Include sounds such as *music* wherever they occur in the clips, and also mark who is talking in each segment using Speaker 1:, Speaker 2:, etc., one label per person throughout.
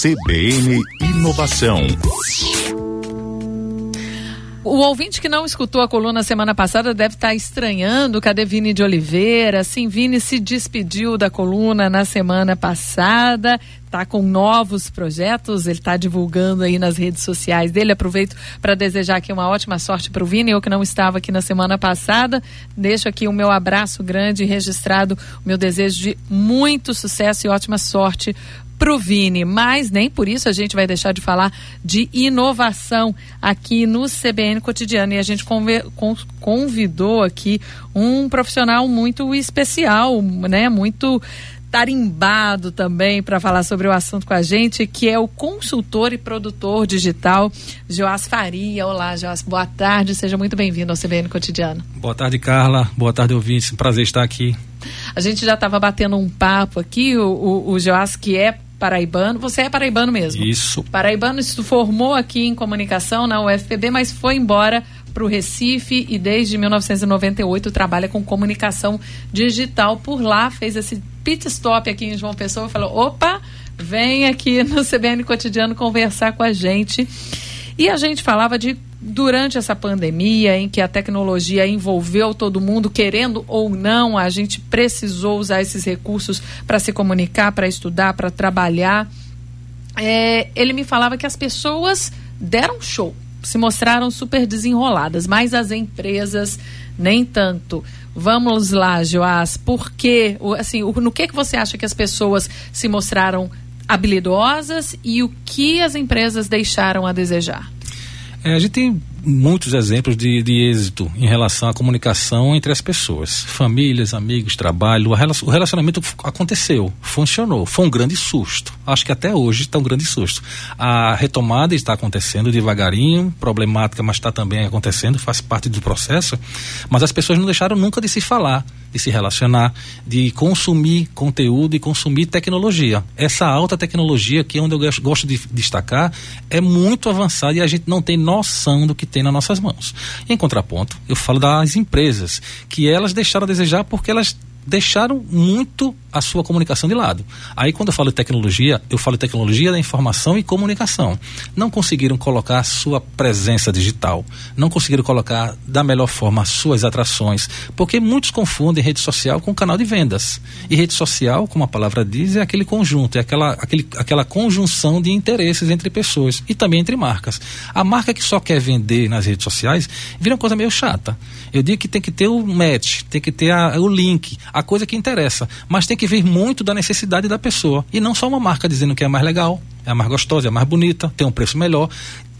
Speaker 1: CBN Inovação.
Speaker 2: O ouvinte que não escutou a coluna semana passada deve estar estranhando. Cadê Vini de Oliveira? Sim, Vini se despediu da coluna na semana passada. Está com novos projetos, ele está divulgando aí nas redes sociais dele. Aproveito para desejar aqui uma ótima sorte para o Vini, eu que não estava aqui na semana passada. Deixo aqui o meu abraço grande registrado, o meu desejo de muito sucesso e ótima sorte para o Vini, mas nem por isso a gente vai deixar de falar de inovação aqui no CBN Cotidiano. E a gente convidou aqui um profissional muito especial, né? Muito tarimbado também para falar sobre o assunto com a gente, que é o consultor e produtor digital Joás Faria. Olá, Joás, boa tarde, seja muito bem-vindo ao CBN Cotidiano.
Speaker 3: Boa tarde, Carla. Boa tarde, ouvintes. Prazer estar aqui.
Speaker 2: A gente já estava batendo um papo aqui, o, o, o Joás, que é paraibano. Você é paraibano mesmo?
Speaker 3: Isso.
Speaker 2: Paraibano se formou aqui em comunicação na UFPB, mas foi embora para o Recife e desde 1998 trabalha com comunicação digital por lá. Fez esse pit stop aqui em João Pessoa e falou: opa, vem aqui *laughs* no CBN Cotidiano conversar com a gente. E a gente falava de durante essa pandemia em que a tecnologia envolveu todo mundo, querendo ou não, a gente precisou usar esses recursos para se comunicar, para estudar, para trabalhar. É, ele me falava que as pessoas deram show, se mostraram super desenroladas, mas as empresas nem tanto. Vamos lá, Joás, por? Assim, no que, que você acha que as pessoas se mostraram habilidosas e o que as empresas deixaram a desejar?
Speaker 3: É, a gente tem muitos exemplos de, de êxito em relação à comunicação entre as pessoas, famílias, amigos, trabalho. O relacionamento aconteceu, funcionou, foi um grande susto. Acho que até hoje está um grande susto. A retomada está acontecendo devagarinho, problemática, mas está também acontecendo, faz parte do processo. Mas as pessoas não deixaram nunca de se falar de se relacionar, de consumir conteúdo e consumir tecnologia. Essa alta tecnologia, que é onde eu gosto de destacar, é muito avançada e a gente não tem noção do que tem nas nossas mãos. Em contraponto, eu falo das empresas, que elas deixaram a desejar porque elas deixaram muito a sua comunicação de lado. Aí quando eu falo tecnologia, eu falo tecnologia da informação e comunicação. Não conseguiram colocar a sua presença digital, não conseguiram colocar da melhor forma as suas atrações, porque muitos confundem rede social com canal de vendas. E rede social, como a palavra diz, é aquele conjunto, é aquela, aquele, aquela conjunção de interesses entre pessoas e também entre marcas. A marca que só quer vender nas redes sociais vira uma coisa meio chata. Eu digo que tem que ter o match, tem que ter a, o link, a coisa que interessa. Mas tem que vir muito da necessidade da pessoa. E não só uma marca dizendo que é mais legal, é a mais gostosa, é a mais bonita, tem um preço melhor.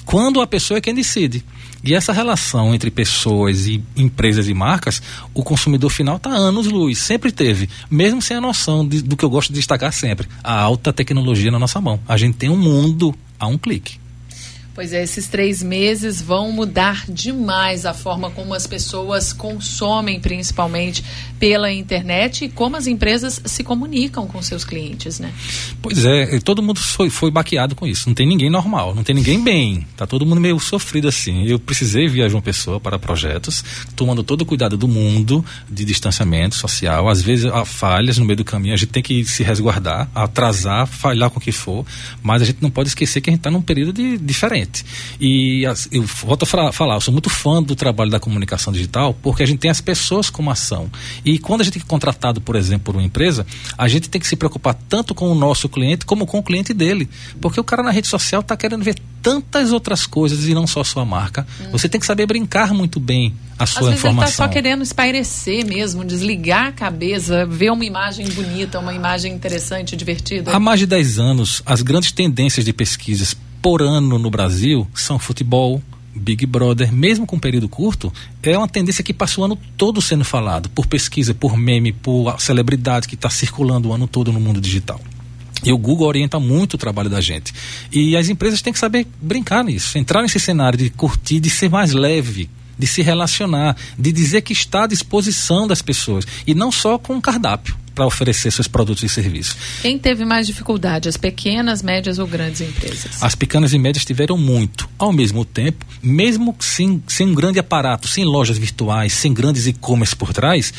Speaker 3: Quando a pessoa é quem decide. E essa relação entre pessoas e empresas e marcas, o consumidor final está anos luz, sempre teve, mesmo sem a noção de, do que eu gosto de destacar sempre, a alta tecnologia na nossa mão. A gente tem um mundo a um clique.
Speaker 2: Pois é, esses três meses vão mudar demais a forma como as pessoas consomem, principalmente pela internet, e como as empresas se comunicam com seus clientes, né?
Speaker 3: Pois é, todo mundo foi, foi baqueado com isso. Não tem ninguém normal, não tem ninguém bem. Tá todo mundo meio sofrido assim. Eu precisei viajar uma pessoa para projetos, tomando todo o cuidado do mundo de distanciamento social. Às vezes há falhas no meio do caminho, a gente tem que se resguardar, atrasar, falhar com o que for, mas a gente não pode esquecer que a gente está num período de, diferente internet. E eu volto a falar, eu sou muito fã do trabalho da comunicação digital, porque a gente tem as pessoas como ação. E quando a gente é contratado, por exemplo, por uma empresa, a gente tem que se preocupar tanto com o nosso cliente como com o cliente dele. Porque o cara na rede social está querendo ver tantas outras coisas e não só a sua marca. Hum. Você tem que saber brincar muito bem a sua
Speaker 2: Às vezes
Speaker 3: informação.
Speaker 2: Ele está só querendo espairecer mesmo, desligar a cabeça, ver uma imagem bonita, uma imagem interessante, divertida.
Speaker 3: Há mais de 10 anos, as grandes tendências de pesquisas por ano no Brasil são futebol, Big Brother, mesmo com um período curto, é uma tendência que passa o ano todo sendo falado, por pesquisa, por meme, por celebridade que está circulando o ano todo no mundo digital. E o Google orienta muito o trabalho da gente. E as empresas têm que saber brincar nisso, entrar nesse cenário de curtir, de ser mais leve, de se relacionar, de dizer que está à disposição das pessoas. E não só com um cardápio para oferecer seus produtos e serviços.
Speaker 2: Quem teve mais dificuldade, as pequenas, médias ou grandes empresas?
Speaker 3: As pequenas e médias tiveram muito. Ao mesmo tempo, mesmo sem, sem um grande aparato, sem lojas virtuais, sem grandes e-commerce por trás,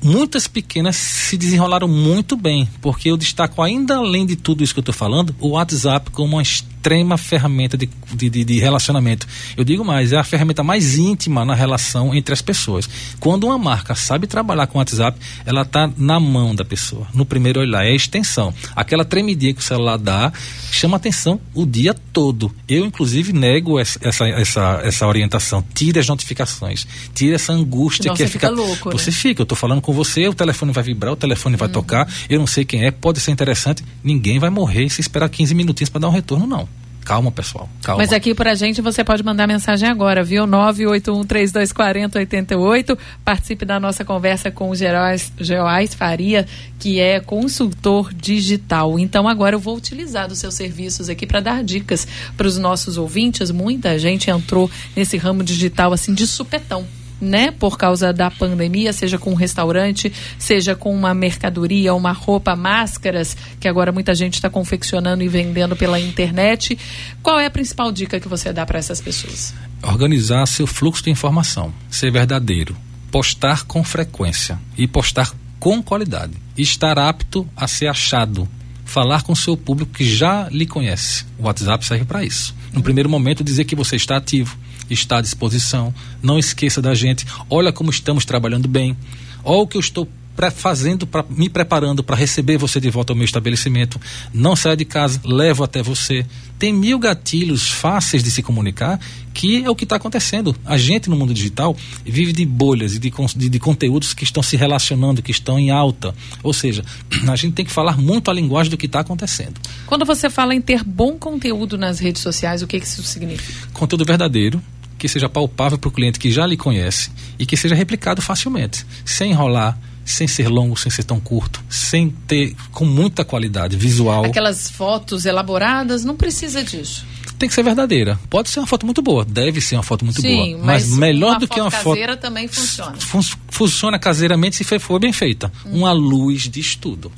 Speaker 3: muitas pequenas se desenrolaram muito bem, porque eu destaco ainda além de tudo isso que eu estou falando, o WhatsApp como uma extrema ferramenta de, de, de, relacionamento. Eu digo mais, é a ferramenta mais íntima na relação entre as pessoas. Quando uma marca sabe trabalhar com o WhatsApp, ela está na mão da pessoa. No primeiro olhar, é a extensão. Aquela tremidinha que o celular dá chama atenção o dia todo. Eu, inclusive, nego essa, essa, essa orientação. Tire as notificações. Tire essa angústia
Speaker 2: Senão
Speaker 3: que é
Speaker 2: ficar.
Speaker 3: Louco,
Speaker 2: né?
Speaker 3: você fica, eu estou falando com você, o telefone vai vibrar, o telefone vai uhum. tocar, eu não sei quem é, pode ser interessante. Ninguém vai morrer se esperar 15 minutinhos para dar um retorno, não. Calma, pessoal. Calma.
Speaker 2: Mas aqui pra gente você pode mandar mensagem agora, viu? 981324088. Participe da nossa conversa com o Gerais, Gerais Faria, que é consultor digital. Então agora eu vou utilizar dos seus serviços aqui para dar dicas para os nossos ouvintes. Muita gente entrou nesse ramo digital assim de supetão né, por causa da pandemia, seja com um restaurante, seja com uma mercadoria, uma roupa, máscaras, que agora muita gente está confeccionando e vendendo pela internet. Qual é a principal dica que você dá para essas pessoas?
Speaker 3: Organizar seu fluxo de informação, ser verdadeiro, postar com frequência e postar com qualidade, estar apto a ser achado, falar com seu público que já lhe conhece. O WhatsApp serve para isso. No primeiro momento, dizer que você está ativo está à disposição. Não esqueça da gente. Olha como estamos trabalhando bem. Olha o que eu estou fazendo, pra, me preparando para receber você de volta ao meu estabelecimento. Não saia de casa, levo até você. Tem mil gatilhos fáceis de se comunicar, que é o que está acontecendo. A gente no mundo digital vive de bolhas e de, de, de, conteúdos que estão se relacionando, que estão em alta. Ou seja, *clears throat* a gente tem que falar muito a linguagem do que está acontecendo.
Speaker 2: Quando você fala em ter bom conteúdo nas redes sociais, o que, que isso significa?
Speaker 3: Conteúdo verdadeiro que seja palpável para o cliente que já lhe conhece e que seja replicado facilmente, sem enrolar, sem ser longo, sem ser tão curto, sem ter com muita qualidade visual.
Speaker 2: Aquelas fotos elaboradas, não precisa disso.
Speaker 3: Tem que ser verdadeira. Pode ser uma foto muito boa, deve ser uma foto muito
Speaker 2: Sim,
Speaker 3: boa, mas, mas melhor do que uma
Speaker 2: foto caseira também funciona.
Speaker 3: Fun funciona caseiramente se for bem feita. Hum. Uma luz de estudo.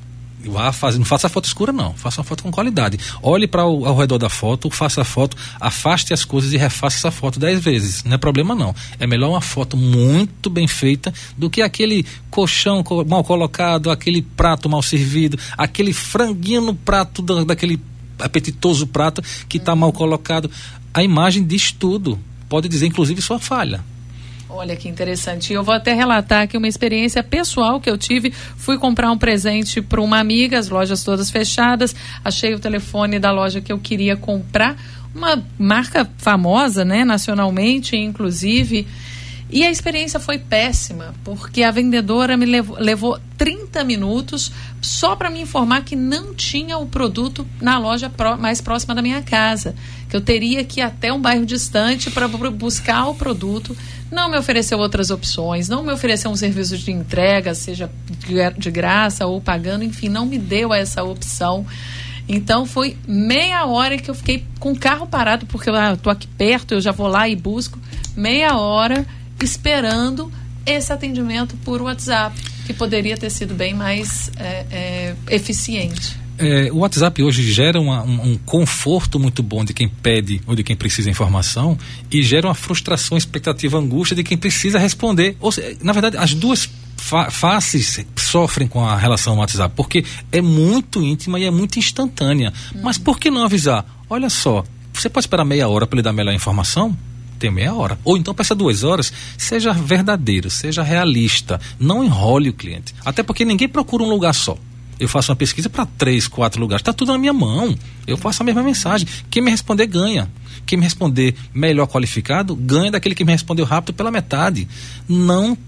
Speaker 3: Vá fazer, não faça foto escura, não. Faça uma foto com qualidade. Olhe para ao redor da foto, faça a foto, afaste as coisas e refaça essa foto dez vezes. Não é problema, não. É melhor uma foto muito bem feita do que aquele colchão mal colocado, aquele prato mal servido, aquele franguinho no prato da, daquele apetitoso prato que está mal colocado. A imagem diz tudo. Pode dizer, inclusive, sua falha.
Speaker 2: Olha que interessante. Eu vou até relatar aqui uma experiência pessoal que eu tive. Fui comprar um presente para uma amiga, as lojas todas fechadas. Achei o telefone da loja que eu queria comprar, uma marca famosa, né, nacionalmente, inclusive. E a experiência foi péssima, porque a vendedora me levou, levou 30 minutos só para me informar que não tinha o produto na loja mais próxima da minha casa. Que eu teria que ir até um bairro distante para buscar o produto. Não me ofereceu outras opções, não me ofereceu um serviço de entrega, seja de graça ou pagando, enfim, não me deu essa opção. Então foi meia hora que eu fiquei com o carro parado, porque ah, eu tô aqui perto, eu já vou lá e busco. Meia hora esperando esse atendimento por WhatsApp, que poderia ter sido bem mais é, é, eficiente.
Speaker 3: É, o WhatsApp hoje gera uma, um, um, conforto muito bom de quem pede ou de quem precisa informação e gera uma frustração, expectativa, angústia de quem precisa responder. Ou seja, na verdade, as duas fa faces sofrem com a relação WhatsApp, porque é muito íntima e é muito instantânea. Hum. Mas por que não avisar? Olha só, você pode esperar meia hora para lhe dar melhor informação? tem meia hora. Ou então peça duas horas, seja verdadeiro, seja realista, não enrole o cliente. Até porque ninguém procura um lugar só. Eu faço uma pesquisa para três, quatro lugares, está tudo na minha mão. Eu faço a mesma mensagem. Quem me responder ganha. Quem me responder melhor qualificado ganha daquele que me respondeu rápido pela metade. Não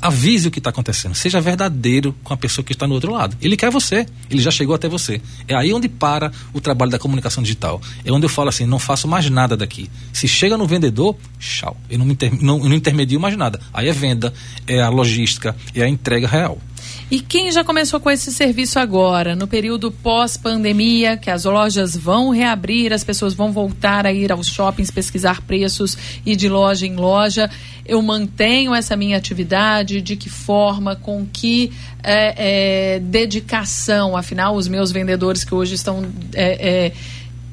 Speaker 3: avise o que está acontecendo. Seja verdadeiro com a pessoa que está no outro lado. Ele quer você. Ele já chegou até você. É aí onde para o trabalho da comunicação digital. É onde eu falo assim: não faço mais nada daqui. Se chega no vendedor, tchau. Eu não, inter, não, não intermedio mais nada. Aí é venda, é a logística, é a entrega real.
Speaker 2: E quem já começou com esse serviço agora, no período pós-pandemia, que as lojas vão reabrir, as pessoas vão voltar a ir aos shoppings pesquisar preços e de loja em loja, eu mantenho essa minha atividade? De que forma? Com que é, é, dedicação? Afinal, os meus vendedores que hoje estão é, é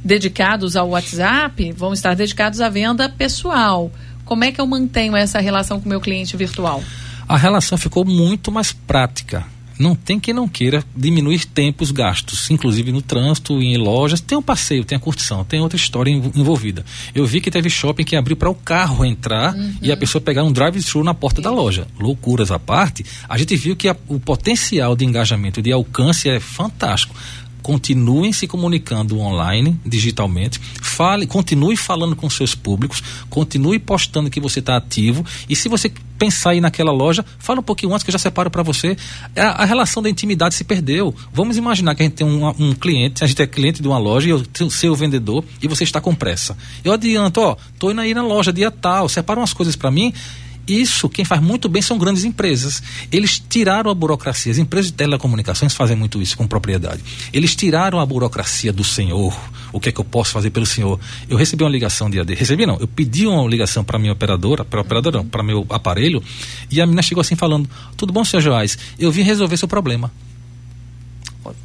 Speaker 2: dedicados ao WhatsApp vão estar dedicados à venda pessoal. Como é que eu mantenho essa relação com o meu cliente virtual?
Speaker 3: A relação ficou muito mais prática. Não tem quem não queira diminuir tempos gastos, inclusive no trânsito, em lojas. Tem um passeio, tem a curtição, tem outra história envolvida. Eu vi que teve shopping que abriu para o carro entrar uhum. e a pessoa pegar um drive-thru na porta da loja. Loucuras à parte, a gente viu que a, o potencial de engajamento, de alcance é fantástico continuem se comunicando online, digitalmente, fale, continue falando com seus públicos, continue postando que você está ativo e se você pensar ir naquela loja, fala um pouquinho antes que eu já separo para você. A, a, relação da intimidade se perdeu. Vamos imaginar que a gente tem um, um cliente, a gente é cliente de uma loja e eu sou o vendedor e você está com pressa. Eu adianto, ó, tô indo aí na loja dia tal, separa umas coisas para mim isso, quem faz muito bem são grandes empresas. Eles tiraram a burocracia. As empresas de telecomunicações fazem muito isso com propriedade. Eles tiraram a burocracia do senhor. O que é que eu posso fazer pelo senhor? Eu recebi uma ligação dia de. Recebi não, eu pedi uma ligação para minha operadora, para operadora não, para meu aparelho, e a menina chegou assim falando: Tudo bom, senhor Joás? Eu vim resolver seu problema.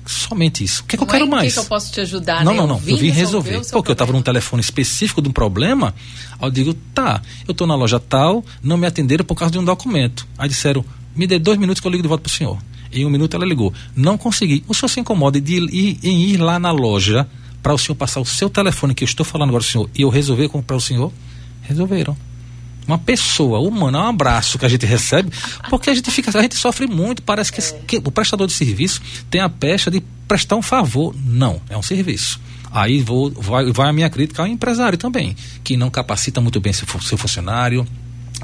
Speaker 3: Somente isso. O que, é que eu quero é mais?
Speaker 2: que, que, eu posso te ajudar?
Speaker 3: Não, né? não, não. Eu vim resolver. Porque problema. eu estava num telefone específico de um problema. Aí eu digo, tá, eu estou na loja tal, não me atenderam por causa de um documento. Aí disseram, me dê dois minutos que eu ligo de volta para o senhor. Em um minuto ela ligou. Não consegui. O senhor se incomoda de ir, em ir lá na loja para o senhor passar o seu telefone que eu estou falando agora, senhor, e eu resolver para o senhor? Resolveram uma pessoa humana, é um abraço que a gente recebe, porque a gente fica, a gente sofre muito, parece que, é. que o prestador de serviço tem a pecha de prestar um favor. Não, é um serviço. Aí vou, vai, vai a minha crítica ao empresário também, que não capacita muito bem seu, seu funcionário,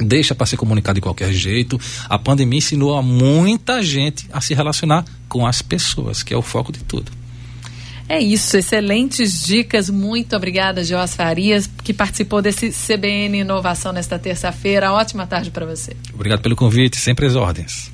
Speaker 3: deixa para ser comunicado de qualquer jeito. A pandemia ensinou a muita gente a se relacionar com as pessoas, que é o foco de tudo.
Speaker 2: É isso, excelentes dicas. Muito obrigada, Joás Farias, que participou desse CBN Inovação nesta terça-feira. Ótima tarde para você.
Speaker 3: Obrigado pelo convite, sempre às ordens.